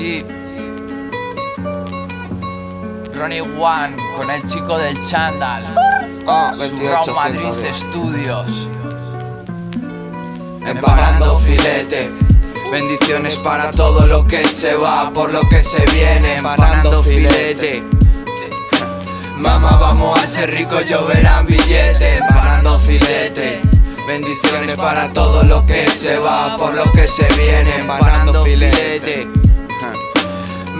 G. Ronnie One con el chico del chándal. Ah, Surround Madrid Studios. Empanando filete. Bendiciones para todo lo que se va, por lo que se viene, empanando filete. Mamá, vamos a ser ricos, lloverán billetes, empanando filete. Bendiciones para todo lo que se va, por lo que se viene, empanando filete.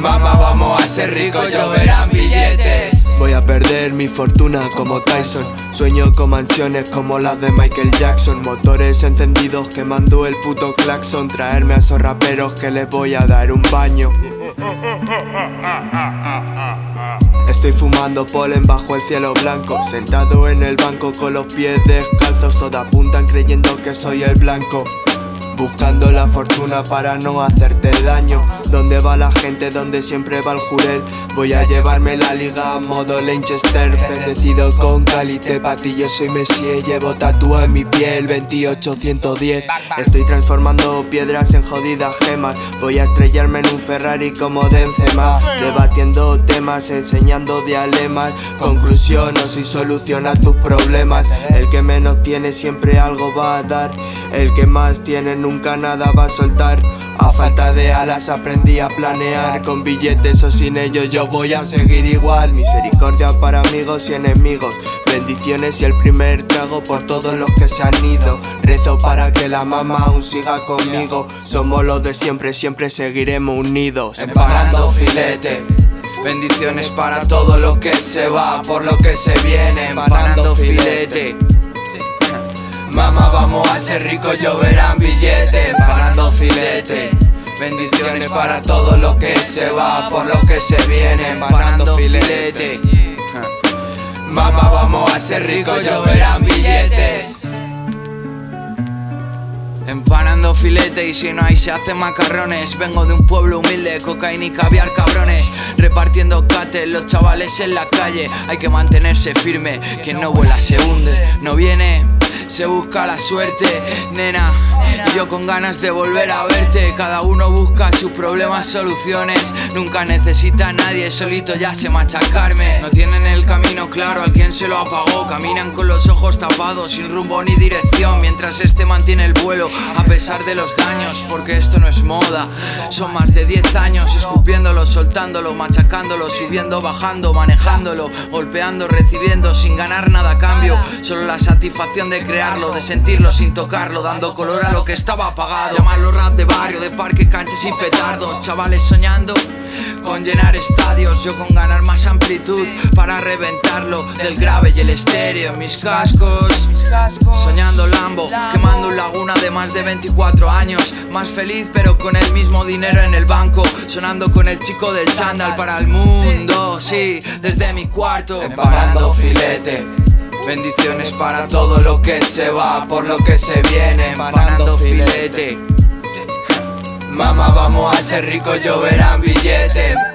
Mamá, vamos a ser ricos, lloverán billetes. Voy a perder mi fortuna como Tyson. Sueño con mansiones como las de Michael Jackson. Motores encendidos quemando el puto claxon. Traerme a esos raperos que les voy a dar un baño. Estoy fumando polen bajo el cielo blanco. Sentado en el banco con los pies descalzos. Todas apuntan creyendo que soy el blanco. Buscando la fortuna para no hacerte daño. ¿Dónde va la gente? ¿Dónde siempre va el jurel? Voy a llevarme la liga a modo Lanchester. Bendecido con Calite, patillo soy Messi. Llevo tatuado en mi piel 28110. Estoy transformando piedras en jodidas gemas. Voy a estrellarme en un Ferrari como Benzema. Debatiendo temas, enseñando dialemas. Conclusión, no soy solución a tus problemas. El que menos tiene siempre algo va a dar. El que más tiene nunca nada va a soltar. A falta de alas aprendí a planear. Con billetes o sin ellos yo voy a seguir igual. Misericordia para amigos y enemigos. Bendiciones y el primer trago por todos los que se han ido. Rezo para que la mamá aún siga conmigo. Somos los de siempre, siempre seguiremos unidos. Empanando filete. Bendiciones para todo lo que se va, por lo que se viene, empanando filete. Mamá, vamos a ser ricos, lloverán billetes, empanando filete. Bendiciones para todo lo que se va, por lo que se viene, empanando filete. Mamá, vamos a ser ricos, lloverán billetes. Empanando filete y si no hay se hacen macarrones Vengo de un pueblo humilde, cocaína y caviar cabrones Repartiendo cates, los chavales en la calle Hay que mantenerse firme, quien no vuela se hunde No viene, se busca la suerte, nena. Yo con ganas de volver a verte. Cada uno busca sus problemas, soluciones. Nunca necesita a nadie, solito ya sé machacarme. No tienen el camino claro, alguien se lo apagó. Caminan con los ojos tapados, sin rumbo ni dirección Mientras este mantiene el vuelo a pesar de los daños, porque esto no es moda. Son más de 10 años escupiéndolo, soltándolo, machacándolo, subiendo, bajando, manejándolo, golpeando, recibiendo, sin ganar nada a cambio. Solo la satisfacción de de sentirlo sin tocarlo, dando color a lo que estaba apagado. Llamarlo rap de barrio, de parque, canchas y petardos, chavales soñando con llenar estadios, yo con ganar más amplitud para reventarlo del grave y el estéreo mis cascos. Soñando Lambo, quemando un laguna de más de 24 años, más feliz pero con el mismo dinero en el banco, sonando con el chico del chándal para el mundo, sí, desde mi cuarto. Empanando filete. Bendiciones para todo lo que se va, por lo que se viene, empanando filete. Mamá, vamos a ser ricos, lloverán billetes.